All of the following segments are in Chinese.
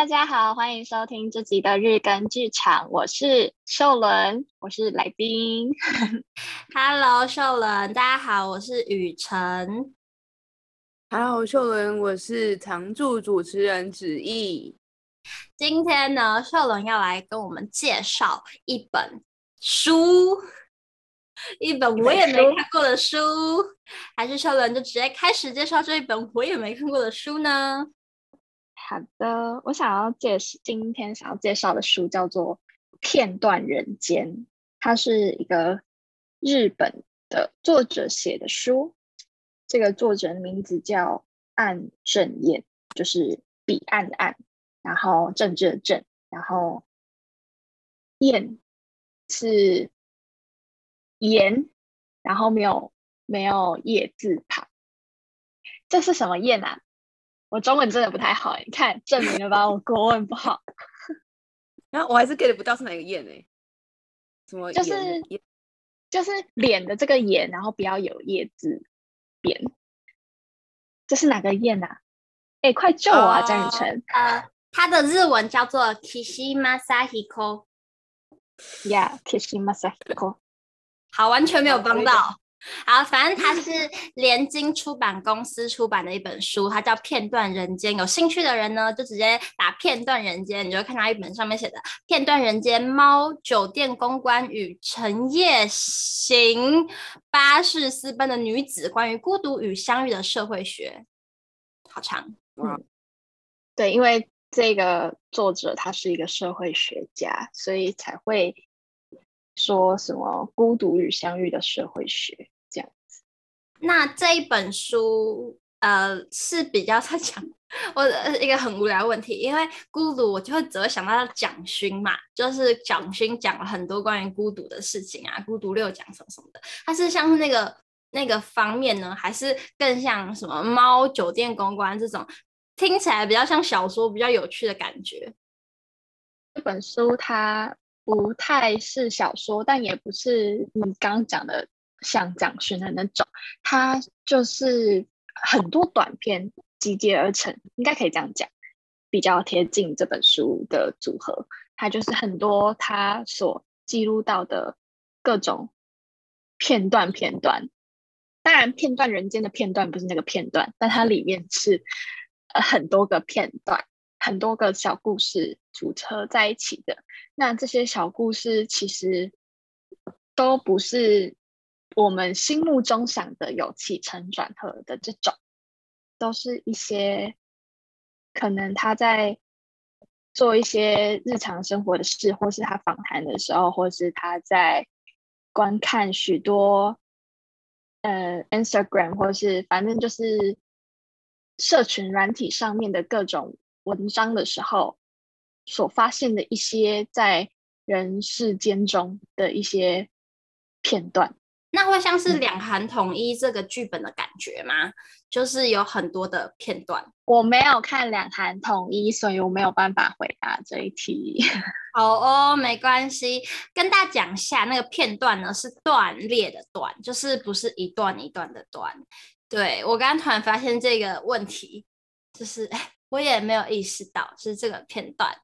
大家好，欢迎收听这集的日更剧场，我是秀伦，我是来宾。Hello，秀伦，大家好，我是雨辰。Hello，秀伦，我是常驻主持人子毅。今天呢，秀伦要来跟我们介绍一本书，一本我也没看过的书，还是秀伦就直接开始介绍这一本我也没看过的书呢？好的，我想要介绍今天想要介绍的书叫做《片段人间》，它是一个日本的作者写的书。这个作者的名字叫岸正彦，就是彼岸的岸，然后政治的政，然后彦是言，然后没有没有叶字旁。这是什么彦啊？我中文真的不太好，你看证明了吧？我国文不好。然 后我还是 get 不到是哪个燕哎？什么？就是就是脸的这个眼，然后不要有叶字边。这是哪个燕啊？哎，快救我啊，张雨辰！呃，它的日文叫做 Kishima-Sahiko。Yeah，Kishima-Sahiko。好，完全没有帮到。好，反正它是联经出版公司出版的一本书，它叫《片段人间》。有兴趣的人呢，就直接打“片段人间”，你就会看到一本上面写的《片段人间：猫酒店公关与成夜行巴士私奔的女子关于孤独与相遇的社会学》。好长，嗯，对，因为这个作者他是一个社会学家，所以才会。说什么孤独与相遇的社会学这样子？那这一本书，呃，是比较 在讲我的一个很无聊的问题，因为孤独，我就会只会想到蒋勋嘛，就是蒋勋讲了很多关于孤独的事情啊，孤独六讲什么什么的。它是像是那个那个方面呢，还是更像什么猫酒店公关这种，听起来比较像小说，比较有趣的感觉？这本书它。不太是小说，但也不是你刚刚讲的像蒋勋的那种，它就是很多短篇集结而成，应该可以这样讲，比较贴近这本书的组合。它就是很多他所记录到的各种片段片段，当然片段人间的片段不是那个片段，但它里面是呃很多个片段。很多个小故事组合在一起的，那这些小故事其实都不是我们心目中想的有起承转合的这种，都是一些可能他在做一些日常生活的事，或是他访谈的时候，或是他在观看许多呃 Instagram，或是反正就是社群软体上面的各种。文章的时候所发现的一些在人世间中的一些片段，那会像是两韩统一这个剧本的感觉吗？嗯、就是有很多的片段。我没有看两韩统一，所以我没有办法回答这一题。好哦，没关系，跟大家讲一下，那个片段呢是断裂的断，就是不是一段一段的断。对，我刚刚突然发现这个问题，就是。我也没有意识到是这个片段，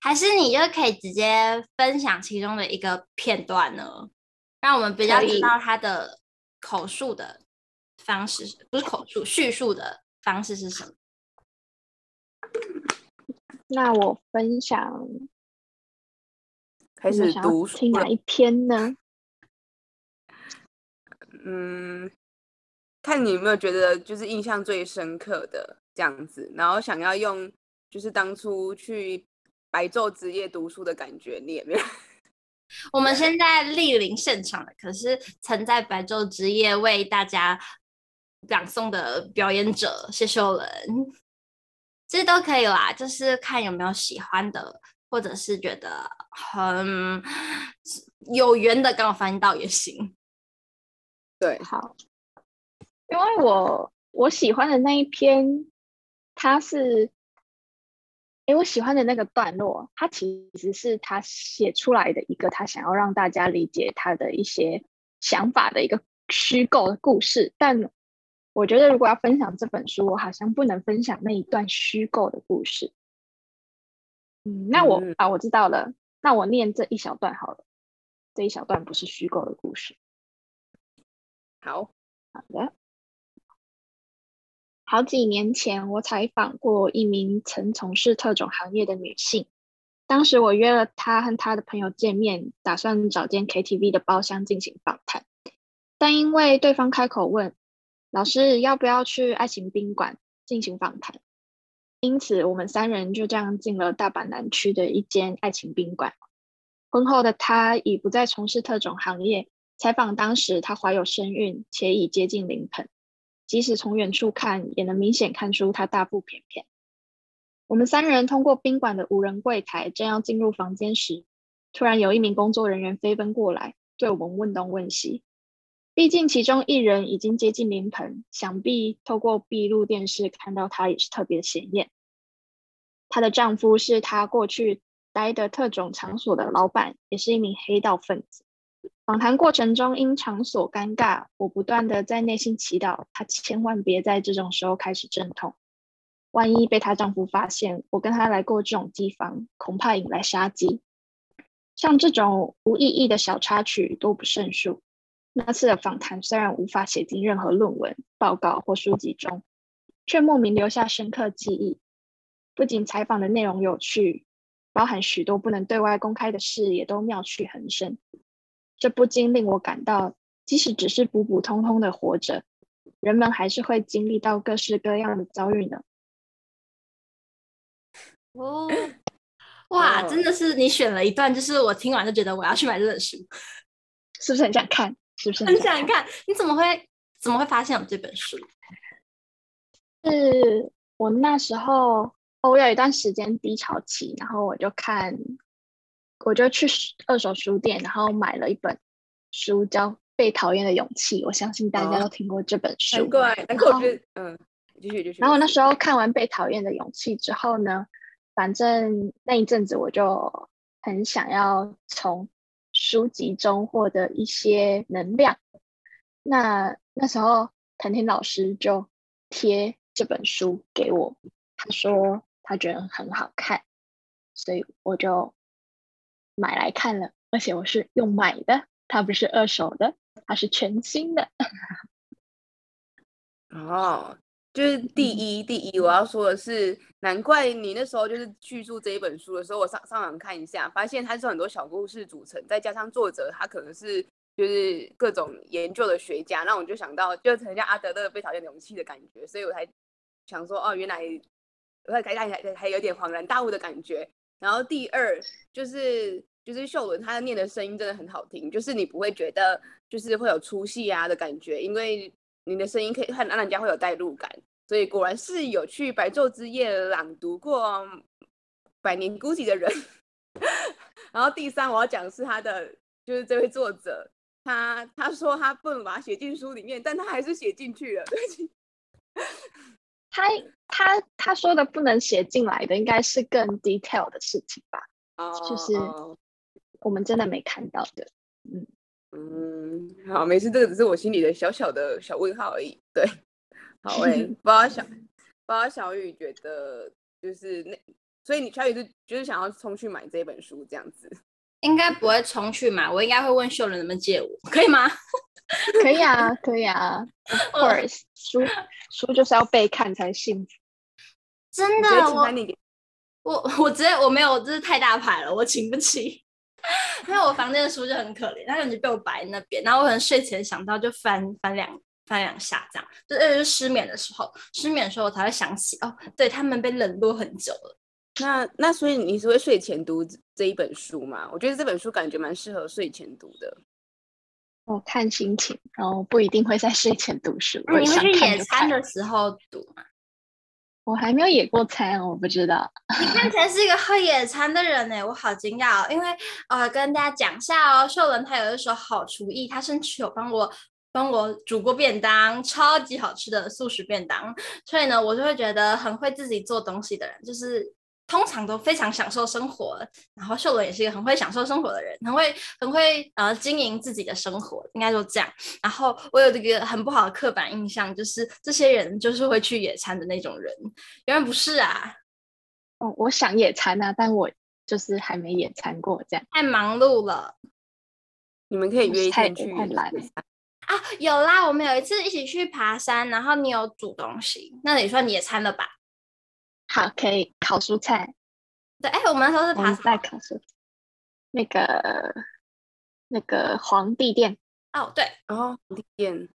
还是你就可以直接分享其中的一个片段呢？让我们比较知道他的口述的方式，不是口述叙述的方式是什么？那我分享，开始读听哪一篇呢？嗯，看你有没有觉得就是印象最深刻的。这样子，然后想要用就是当初去白昼之夜读书的感觉，你也没有。我们现在莅临现场的，可是曾在白昼之夜为大家朗诵的表演者谢秀伦，这都可以啦，就是看有没有喜欢的，或者是觉得很有缘的，刚好翻到也行。对，好，因为我我喜欢的那一篇。他是，哎，我喜欢的那个段落，他其实是他写出来的一个他想要让大家理解他的一些想法的一个虚构的故事。但我觉得，如果要分享这本书，我好像不能分享那一段虚构的故事。嗯，那我、嗯、啊，我知道了。那我念这一小段好了。这一小段不是虚构的故事。好，好的。好几年前，我采访过一名曾从事特种行业的女性。当时我约了她和她的朋友见面，打算找间 KTV 的包厢进行访谈。但因为对方开口问老师要不要去爱情宾馆进行访谈，因此我们三人就这样进了大阪南区的一间爱情宾馆。婚后的她已不再从事特种行业。采访当时，她怀有身孕，且已接近临盆。即使从远处看，也能明显看出她大腹便便。我们三人通过宾馆的无人柜台，正要进入房间时，突然有一名工作人员飞奔过来，对我们问东问西。毕竟其中一人已经接近临盆，想必透过闭路电视看到她也是特别显眼。她的丈夫是她过去待的特种场所的老板，也是一名黑道分子。访谈过程中，因场所尴尬，我不断地在内心祈祷，她千万别在这种时候开始阵痛。万一被她丈夫发现，我跟她来过这种地方，恐怕引来杀机。像这种无意义的小插曲多不胜数。那次的访谈虽然无法写进任何论文、报告或书籍中，却莫名留下深刻记忆。不仅采访的内容有趣，包含许多不能对外公开的事，也都妙趣横生。这不禁令我感到，即使只是普普通通的活着，人们还是会经历到各式各样的遭遇呢。哦，哇，真的是你选了一段，就是我听完就觉得我要去买这本书，是不是很想看？是不是很想看？你怎么会怎么会发现有这本书？是我那时候，哦，我有一段时间低潮期，然后我就看。我就去二手书店，然后买了一本书，叫《被讨厌的勇气》。我相信大家都听过这本书。难怪，难怪我觉得，嗯，继续继续。然后那时候看完《被讨厌的勇气》之后呢，反正那一阵子我就很想要从书籍中获得一些能量。那那时候藤田老师就贴这本书给我，他说他觉得很好看，所以我就。买来看了，而且我是用买的，它不是二手的，它是全新的。哦，就是第一，第一，我要说的是，难怪你那时候就是叙述这一本书的时候，我上上网看一下，发现它是很多小故事组成，再加上作者他可能是就是各种研究的学家，那我就想到就很像阿德勒被讨厌的勇气的感觉，所以我才想说，哦，原来我才看起来还有点恍然大悟的感觉。然后第二就是就是秀伦他念的声音真的很好听，就是你不会觉得就是会有出戏啊的感觉，因为你的声音可以让人家会有代入感，所以果然是有去白昼之夜朗读过《百年孤寂》的人。然后第三我要讲的是他的就是这位作者，他他说他不能把它写进书里面，但他还是写进去了，对不起。他他他说的不能写进来的，应该是更 detail 的事情吧？Oh, 就是我们真的没看到的。嗯嗯，好，没事，这个只是我心里的小小的小问号而已。对，好诶、欸，不知道小不知道小雨觉得就是那，所以你小雨是就是想要冲去买这本书这样子？应该不会冲去买，我应该会问秀伦能不能借我，可以吗？可以啊，可以啊，Of course，书书就是要被看才幸福。真的，我我我直接我没有，这是太大牌了，我请不起。因为我房间的书就很可怜，它就被我摆那边，然后我可能睡前想到就翻翻两翻两下，这样就呃就失眠的时候，失眠的时候我才会想起哦，对他们被冷落很久了。那那所以你是会睡前读这一本书吗？我觉得这本书感觉蛮适合睡前读的。我看心情，然后不一定会在睡前读书。你会去野餐的时候读吗？我还没有野过餐，我不知道。你看起来是一个会野餐的人呢，我好惊讶哦。因为呃，跟大家讲一下哦，秀伦他有一手好厨艺，他甚至有帮我帮我煮过便当，超级好吃的素食便当。所以呢，我就会觉得很会自己做东西的人，就是。通常都非常享受生活，然后秀伦也是一个很会享受生活的人，很会很会呃经营自己的生活，应该就这样。然后我有这个很不好的刻板印象，就是这些人就是会去野餐的那种人，原来不是啊。哦，我想野餐啊，但我就是还没野餐过，这样太忙碌了。你们可以约一天去。太懒啊，有啦，我们有一次一起去爬山，然后你有煮东西，那也算野餐了吧？好，可以烤蔬菜。对，哎，我们那时候是爬山烤蔬菜。那个那个皇帝殿。哦，对，然后皇帝殿。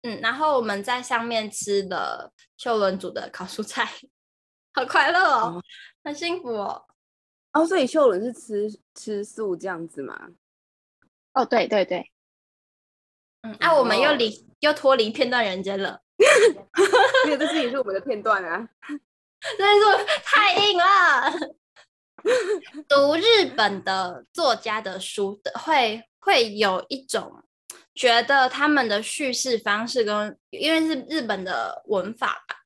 嗯，然后我们在上面吃的秀伦煮的烤蔬菜，好快乐哦，哦很幸福哦。哦，所以秀伦是吃吃素这样子吗？哦，对对对。嗯，啊，我们又离、哦、又脱离片段人间了，因为这是也是我们的片段啊。真是太硬了。读日本的作家的书的，会会有一种觉得他们的叙事方式跟因为是日本的文法吧，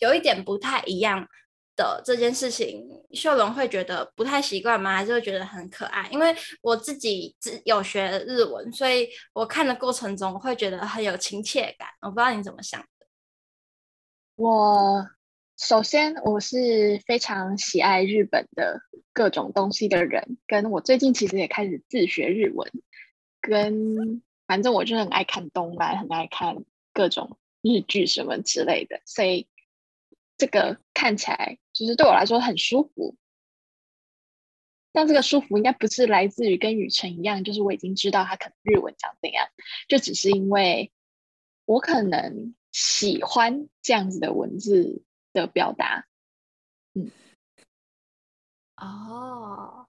有一点不太一样的这件事情，秀伦会觉得不太习惯吗？还是会觉得很可爱？因为我自己只有学日文，所以我看的过程中会觉得很有亲切感。我不知道你怎么想的。我首先我是非常喜爱日本的各种东西的人，跟我最近其实也开始自学日文，跟反正我就很爱看动漫，很爱看各种日剧什么之类的，所以。这个看起来就是对我来说很舒服，但这个舒服应该不是来自于跟雨辰一样，就是我已经知道他可能日文长怎样，就只是因为我可能喜欢这样子的文字的表达。嗯，哦，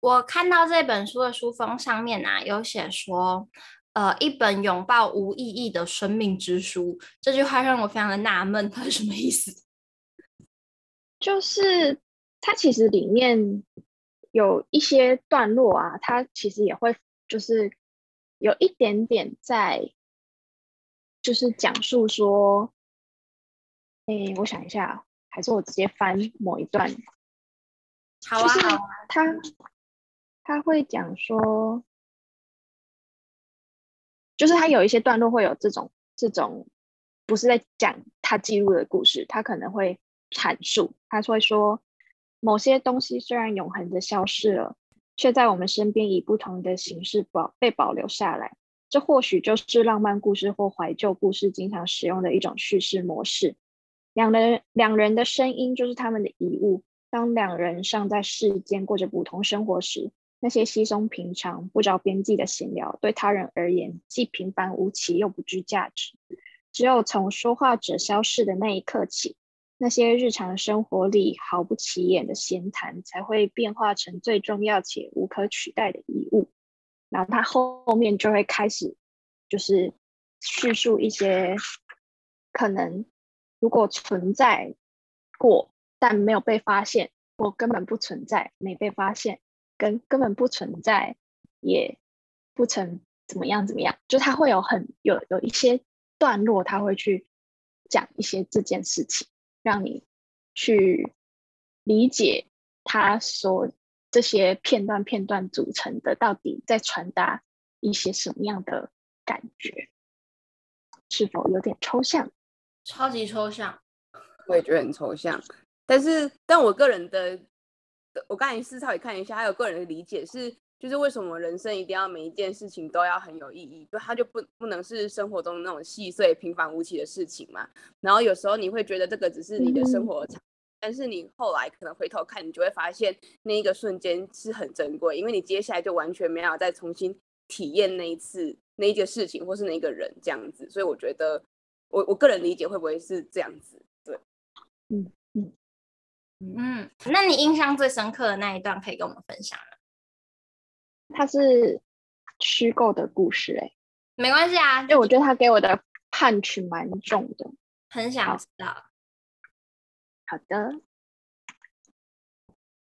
我看到这本书的书封上面啊，有写说。呃，一本拥抱无意义的生命之书，这句话让我非常的纳闷，它是什么意思？就是它其实里面有一些段落啊，它其实也会就是有一点点在，就是讲述说，哎，我想一下，还是我直接翻某一段？好啊，好啊，他他会讲说。就是他有一些段落会有这种这种，不是在讲他记录的故事，他可能会阐述，他会说某些东西虽然永恒的消失了，却在我们身边以不同的形式保被保留下来。这或许就是浪漫故事或怀旧故事经常使用的一种叙事模式。两人两人的声音就是他们的遗物。当两人尚在世间过着普通生活时。那些稀松平常、不着边际的闲聊，对他人而言既平凡无奇又不具价值。只有从说话者消逝的那一刻起，那些日常生活里毫不起眼的闲谈，才会变化成最重要且无可取代的遗物。然后他后面就会开始，就是叙述一些可能如果存在过，但没有被发现，或根本不存在，没被发现。跟根本不存在，也不曾怎么样怎么样，就他会有很有有一些段落，他会去讲一些这件事情，让你去理解他所这些片段片段组成的到底在传达一些什么样的感觉，是否有点抽象？超级抽象，我也觉得很抽象，但是但我个人的。我刚才思考也看一下，还有个人的理解是，就是为什么人生一定要每一件事情都要很有意义，就它就不不能是生活中那种细碎平凡无奇的事情嘛？然后有时候你会觉得这个只是你的生活，但是你后来可能回头看，你就会发现那一个瞬间是很珍贵，因为你接下来就完全没有再重新体验那一次那一件事情或是那一个人这样子。所以我觉得，我我个人理解会不会是这样子？对，嗯嗯。嗯，那你印象最深刻的那一段可以跟我们分享吗？它是虚构的故事，欸，哎，没关系啊，因为我觉得他给我的 punch 蛮重的，很想知道。好，好的，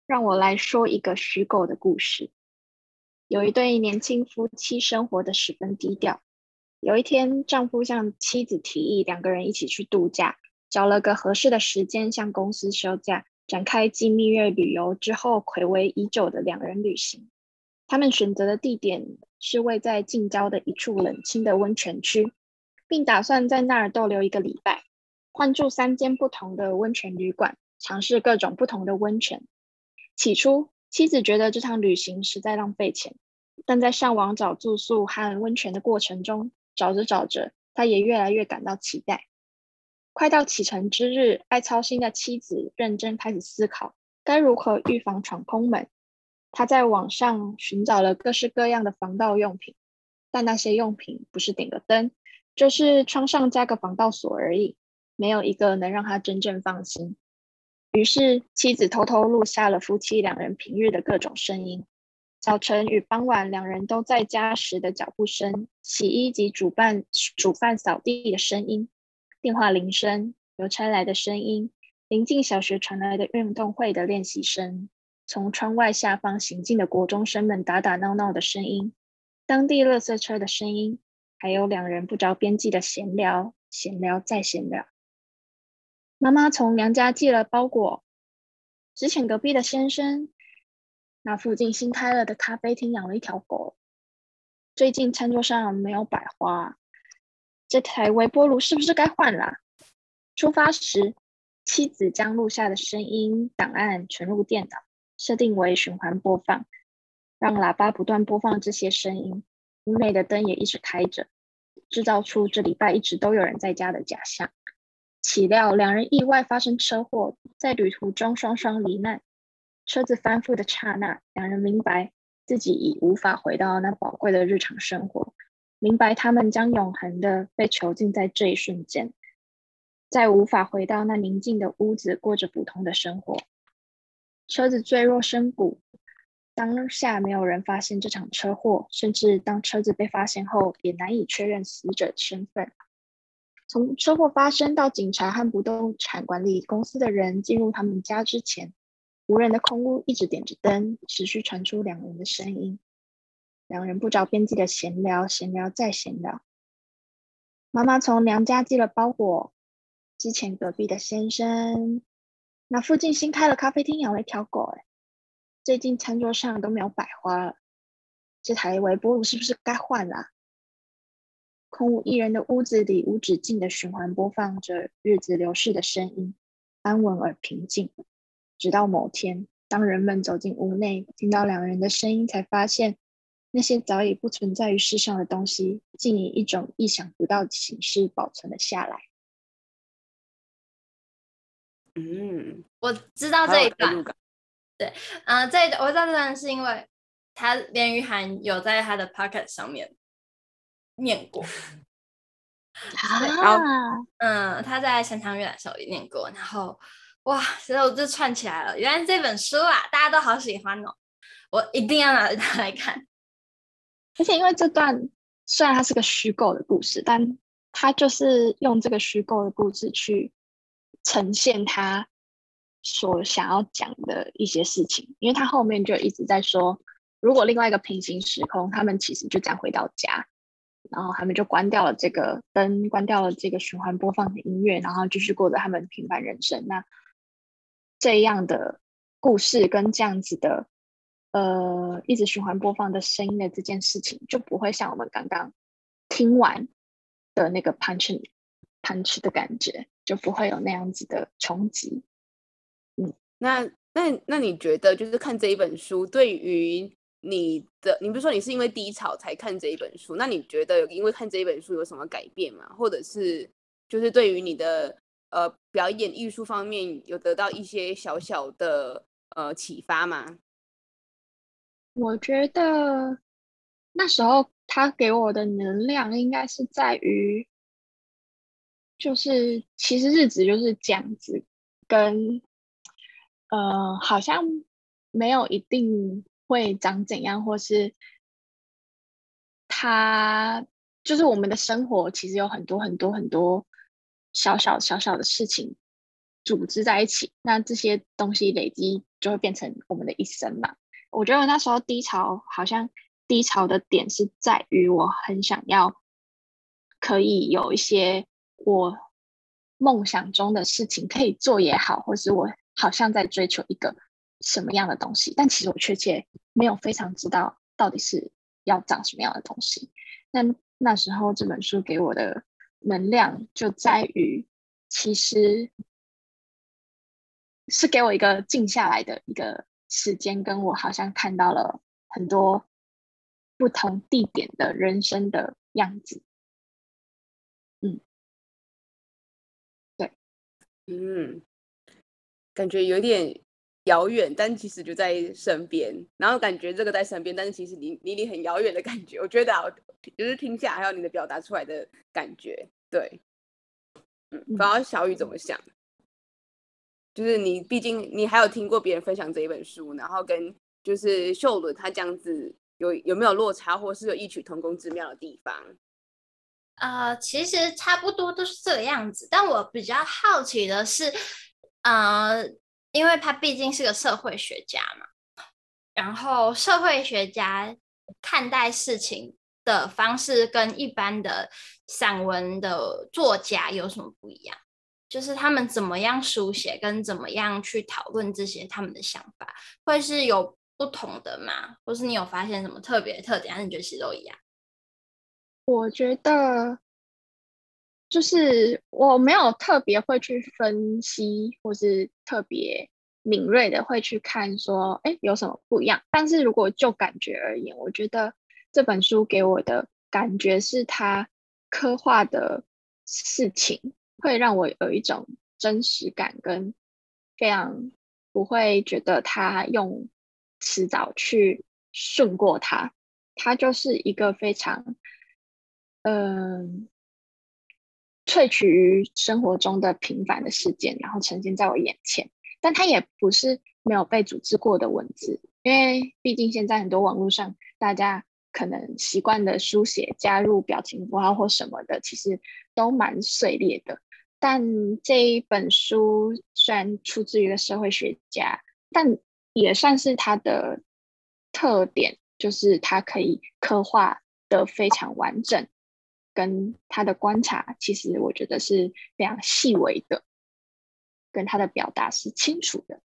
让我来说一个虚构的故事。有一对年轻夫妻生活的十分低调。有一天，丈夫向妻子提议两个人一起去度假，找了个合适的时间向公司休假。展开继蜜月旅游之后睽违已久的两人旅行，他们选择的地点是位在近郊的一处冷清的温泉区，并打算在那儿逗留一个礼拜，换住三间不同的温泉旅馆，尝试各种不同的温泉。起初，妻子觉得这趟旅行实在浪费钱，但在上网找住宿和温泉的过程中，找着找着，他也越来越感到期待。快到启程之日，爱操心的妻子认真开始思考该如何预防闯空门。他在网上寻找了各式各样的防盗用品，但那些用品不是点个灯，就是窗上加个防盗锁而已，没有一个能让他真正放心。于是，妻子偷偷录下了夫妻两人平日的各种声音：早晨与傍晚两人都在家时的脚步声，洗衣及煮饭、煮饭扫地的声音。电话铃声、邮差来的声音、临近小学传来的运动会的练习声、从窗外下方行进的国中生们打打闹闹的声音、当地垃圾车的声音，还有两人不着边际的闲聊、闲聊再闲聊。妈妈从娘家寄了包裹，之前隔壁的先生，那附近新开了的咖啡厅养了一条狗，最近餐桌上没有摆花。这台微波炉是不是该换了？出发时，妻子将录下的声音档案存入电脑，设定为循环播放，让喇叭不断播放这些声音。屋内的灯也一直开着，制造出这礼拜一直都有人在家的假象。岂料两人意外发生车祸，在旅途中双双罹难。车子翻覆的刹那，两人明白自己已无法回到那宝贵的日常生活。明白他们将永恒的被囚禁在这一瞬间，再无法回到那宁静的屋子过着普通的生活。车子坠落深谷，当下没有人发现这场车祸，甚至当车子被发现后，也难以确认死者的身份。从车祸发生到警察和不动产管理公司的人进入他们家之前，无人的空屋一直点着灯，持续传出两人的声音。两人不着边际的闲聊，闲聊再闲聊。妈妈从娘家寄了包裹，之前隔壁的先生，那附近新开了咖啡厅，养了一条狗。哎，最近餐桌上都没有摆花了，这台微波炉是不是该换了？空无一人的屋子里，无止境的循环播放着日子流逝的声音，安稳而平静。直到某天，当人们走进屋内，听到两人的声音，才发现。那些早已不存在于世上的东西，竟以一种意想不到的形式保存了下来。嗯，我知道这一段。对，嗯、呃，这我知道这段是因为他连俞涵有在他的 Pocket 上面念过。啊，嗯，他在山汤阅览的时候也念过，然后哇，所以我就串起来了。原来这本书啊，大家都好喜欢哦，我一定要拿 它来看。而且，因为这段虽然它是个虚构的故事，但它就是用这个虚构的故事去呈现他所想要讲的一些事情。因为他后面就一直在说，如果另外一个平行时空，他们其实就这样回到家，然后他们就关掉了这个灯，关掉了这个循环播放的音乐，然后继续过着他们平凡人生。那这样的故事跟这样子的。呃，一直循环播放的声音的这件事情，就不会像我们刚刚听完的那个 punch punch 的感觉，就不会有那样子的冲击。嗯，那那那你觉得，就是看这一本书，对于你的，你比如说你是因为低潮才看这一本书，那你觉得因为看这一本书有什么改变吗？或者是就是对于你的呃表演艺术方面有得到一些小小的呃启发吗？我觉得那时候他给我的能量应该是在于，就是其实日子就是这样子，跟呃好像没有一定会长怎样，或是他就是我们的生活其实有很多很多很多小小小小的事情组织在一起，那这些东西累积就会变成我们的一生嘛。我觉得那时候低潮，好像低潮的点是在于我很想要可以有一些我梦想中的事情可以做也好，或是我好像在追求一个什么样的东西，但其实我确切没有非常知道到底是要长什么样的东西。那那时候这本书给我的能量就在于，其实是给我一个静下来的一个时间，跟我好像看到了很多不同地点的人生的样子。嗯，对，嗯，感觉有点遥远，但其实就在身边。然后感觉这个在身边，但是其实离离你很遥远的感觉。我觉得啊，就是听下还有你的表达出来的感觉，对，嗯，不知道小雨怎么想？就是你毕竟你还有听过别人分享这一本书，然后跟就是秀伦他这样子有有没有落差，或是有异曲同工之妙的地方？呃，其实差不多都是这个样子，但我比较好奇的是，呃，因为他毕竟是个社会学家嘛，然后社会学家看待事情的方式跟一般的散文的作家有什么不一样？就是他们怎么样书写，跟怎么样去讨论这些他们的想法，会是有不同的吗？或是你有发现什么特别的特点，还是你觉得其实都一样？我觉得，就是我没有特别会去分析，或是特别敏锐的会去看说，哎，有什么不一样？但是如果就感觉而言，我觉得这本书给我的感觉是，它刻画的事情会让我有一种真实感，跟非常不会觉得他用词藻去顺过它，它就是一个非常。嗯，萃取于生活中的平凡的事件，然后呈现在我眼前。但它也不是没有被组织过的文字，因为毕竟现在很多网络上，大家可能习惯的书写加入表情符号或什么的，其实都蛮碎裂的。但这一本书虽然出自于一个社会学家，但也算是它的特点，就是它可以刻画的非常完整。跟他的观察，其实我觉得是非常细微的，跟他的表达是清楚的。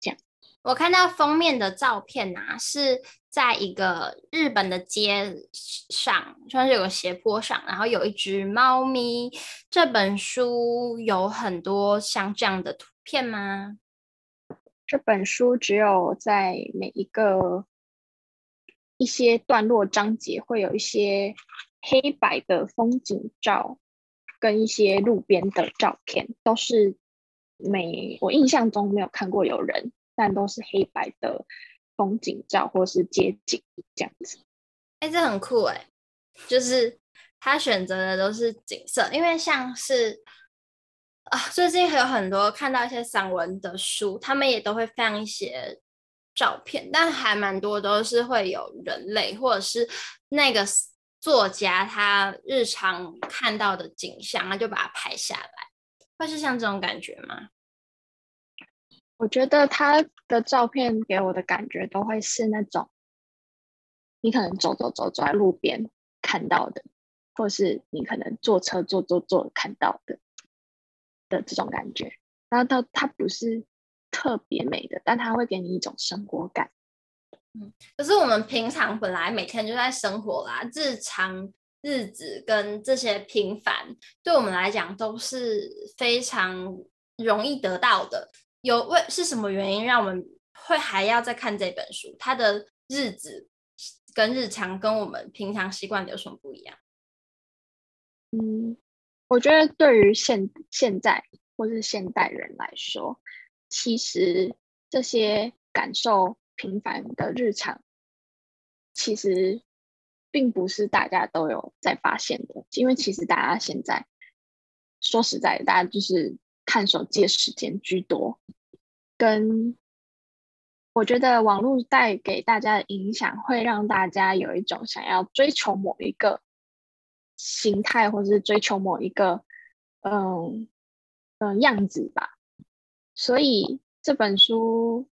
这样，我看到封面的照片啊，是在一个日本的街上，算是有个斜坡上，然后有一只猫咪。这本书有很多像这样的图片吗？这本书只有在每一个一些段落章节会有一些。黑白的风景照跟一些路边的照片，都是没我印象中没有看过有人，但都是黑白的风景照或是街景这样子。哎、这很酷哎、就是他选择的都是景色，因为像是啊，最近还有很多看到一些散文的书，他们也都会放一些照片，但还蛮多都是会有人类或者是那个。作家他日常看到的景象，他就把它拍下来，会是像这种感觉吗？我觉得他的照片给我的感觉都会是那种，你可能走走走走在路边看到的，或是你可能坐车坐坐坐看到的的这种感觉。然后他他不是特别美的，但他会给你一种生活感。可是我们平常本来每天就在生活啦，日常日子跟这些平凡，对我们来讲都是非常容易得到的。有为是什么原因让我们会还要再看这本书？它的日子跟日常跟我们平常习惯有什么不一样？嗯，我觉得对于现现在或是现代人来说，其实这些感受。平凡的日常，其实并不是大家都有在发现的，因为其实大家现在说实在的，大家就是看手机的时间居多，跟我觉得网络带给大家的影响，会让大家有一种想要追求某一个形态，或者是追求某一个嗯嗯样子吧。所以这本书。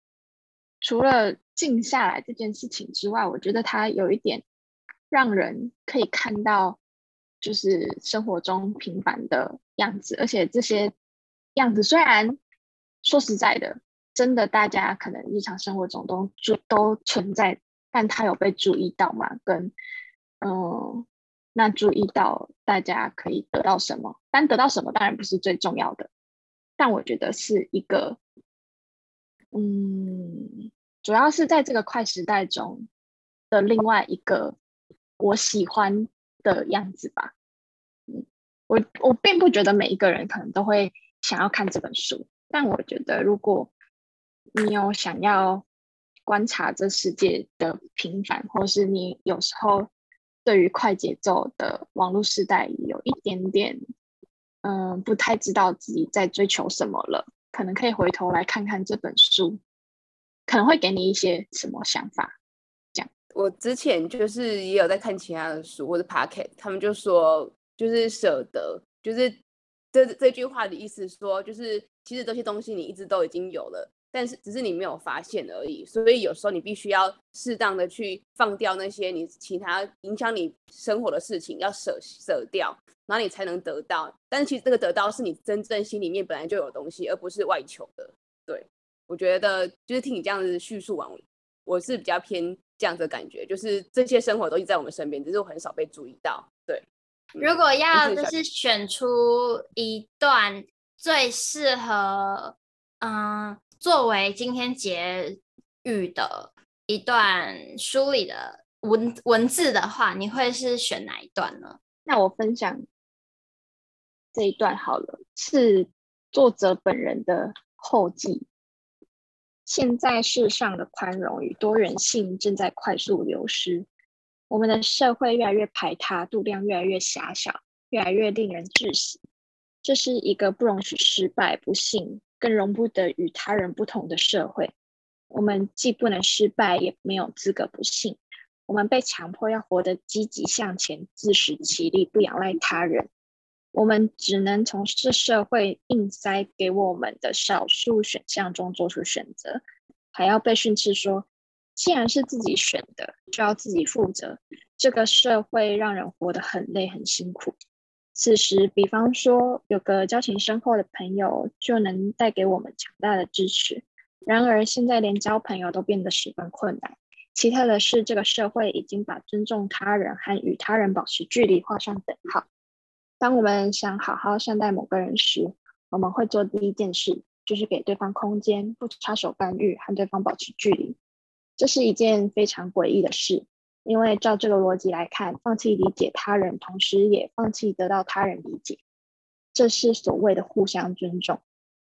除了静下来这件事情之外，我觉得它有一点让人可以看到，就是生活中平凡的样子，而且这些样子虽然说实在的，真的大家可能日常生活中都就都存在，但它有被注意到吗？跟嗯，那注意到大家可以得到什么？但得到什么当然不是最重要的，但我觉得是一个嗯，主要是在这个快时代中的另外一个我喜欢的样子吧。嗯，我我并不觉得每一个人可能都会想要看这本书，但我觉得如果你有想要观察这世界的平凡，或是你有时候对于快节奏的网络时代有一点点，嗯，不太知道自己在追求什么了，可能可以回头来看看这本书，可能会给你一些什么想法。这样，我之前就是也有在看其他的书或者 Pocket，他们就说就是舍得，就是这这句话的意思说，就是其实这些东西你一直都已经有了。但是只是你没有发现而已，所以有时候你必须要适当的去放掉那些你其他影响你生活的事情，要舍舍掉，然后你才能得到。但是其实这个得到是你真正心里面本来就有东西，而不是外求的。对，我觉得就是听你这样子叙述完，我是比较偏这样子的感觉，就是这些生活都一直在我们身边，只是我很少被注意到。对，如果要就是选出一段最适合，嗯。作为今天结语的一段书里的文文字的话，你会是选哪一段呢？那我分享这一段好了，是作者本人的后记。现在世上的宽容与多元性正在快速流失，我们的社会越来越排他，度量越来越狭小，越来越令人窒息。这是一个不容许失败、不幸。更容不得与他人不同的社会，我们既不能失败，也没有资格不幸。我们被强迫要活得积极向前，自食其力，不仰赖他人。我们只能从这社会硬塞给我们的少数选项中做出选择，还要被训斥说，既然是自己选的，就要自己负责。这个社会让人活得很累，很辛苦。此时，比方说有个交情深厚的朋友，就能带给我们强大的支持。然而，现在连交朋友都变得十分困难。奇特的是，这个社会已经把尊重他人和与他人保持距离画上等号。当我们想好好善待某个人时，我们会做第一件事，就是给对方空间，不插手干预，和对方保持距离。这是一件非常诡异的事。因为照这个逻辑来看，放弃理解他人，同时也放弃得到他人理解，这是所谓的互相尊重。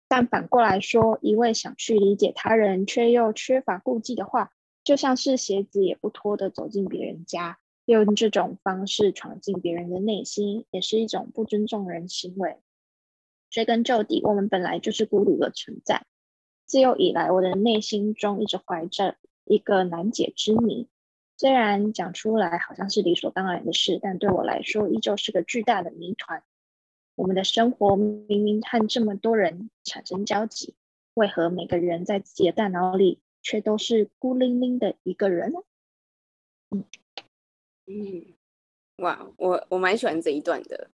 但反过来说，一味想去理解他人，却又缺乏顾忌的话，就像是鞋子也不脱地走进别人家，用这种方式闯进别人的内心，也是一种不尊重人行为。追根究底，我们本来就是孤独的存在。自幼以来，我的内心中一直怀着一个难解之谜。虽然讲出来好像是理所当然的事，但对我来说依旧是个巨大的谜团。我们的生活明明和这么多人产生交集，为何每个人在自己的大脑里却都是孤零零的一个人呢？嗯嗯，哇，我我蛮喜欢这一段的。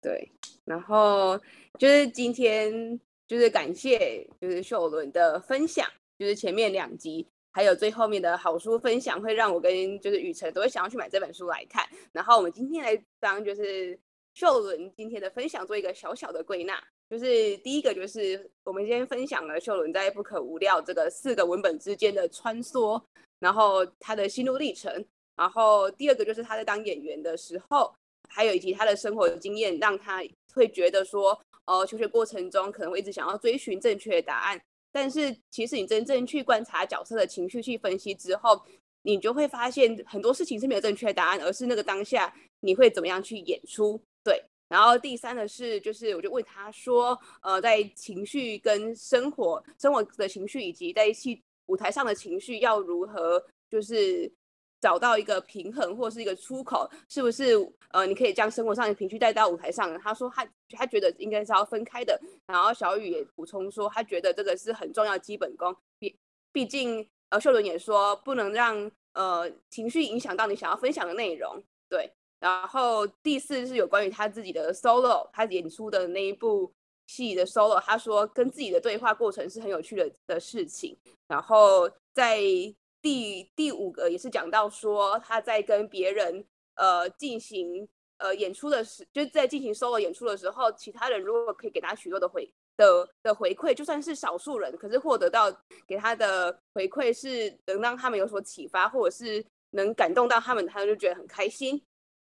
对，然后就是今天就是感谢就是秀伦的分享，就是前面两集。还有最后面的好书分享，会让我跟就是雨辰都会想要去买这本书来看。然后我们今天来当就是秀伦今天的分享做一个小小的归纳，就是第一个就是我们今天分享了秀伦在不可无料这个四个文本之间的穿梭，然后他的心路历程。然后第二个就是他在当演员的时候，还有以及他的生活经验，让他会觉得说，呃，求学过程中可能会一直想要追寻正确的答案。但是，其实你真正去观察角色的情绪去分析之后，你就会发现很多事情是没有正确答案，而是那个当下你会怎么样去演出。对，然后第三个是，就是我就问他说，呃，在情绪跟生活、生活的情绪以及在戏舞台上的情绪要如何，就是。找到一个平衡或是一个出口，是不是？呃，你可以将生活上的情绪带到舞台上。他说他他觉得应该是要分开的。然后小雨也补充说，他觉得这个是很重要的基本功。毕毕竟，呃，秀伦也说不能让呃情绪影响到你想要分享的内容。对。然后第四是有关于他自己的 solo，他演出的那一部戏的 solo。他说跟自己的对话过程是很有趣的的事情。然后在。第第五个也是讲到说，他在跟别人呃进行呃演出的时，就是在进行 solo 演出的时候，其他人如果可以给他许多的回的的回馈，就算是少数人，可是获得到给他的回馈是能让他们有所启发，或者是能感动到他们，他就觉得很开心。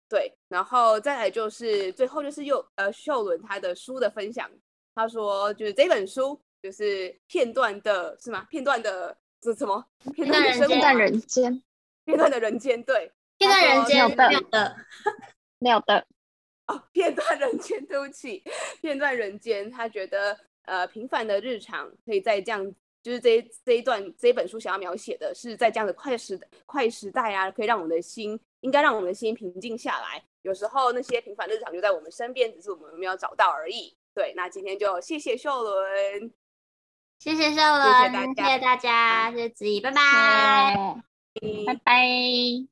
对，然后再来就是最后就是又呃秀伦他的书的分享，他说就是这本书就是片段的是吗？片段的是什么？片段人生活，片段人间，片段的人间，对，片段人间没有的，没有的。哦，片段人间，对不起，片段人间，他觉得呃平凡的日常可以在这样，就是这一这一段这一本书想要描写的是在这样的快时快时代啊，可以让我们的心应该让我们的心平静下来。有时候那些平凡日常就在我们身边，只是我们没有找到而已。对，那今天就谢谢秀伦，谢谢秀伦，谢谢大家，谢谢大家，谢谢子怡，拜拜，拜拜。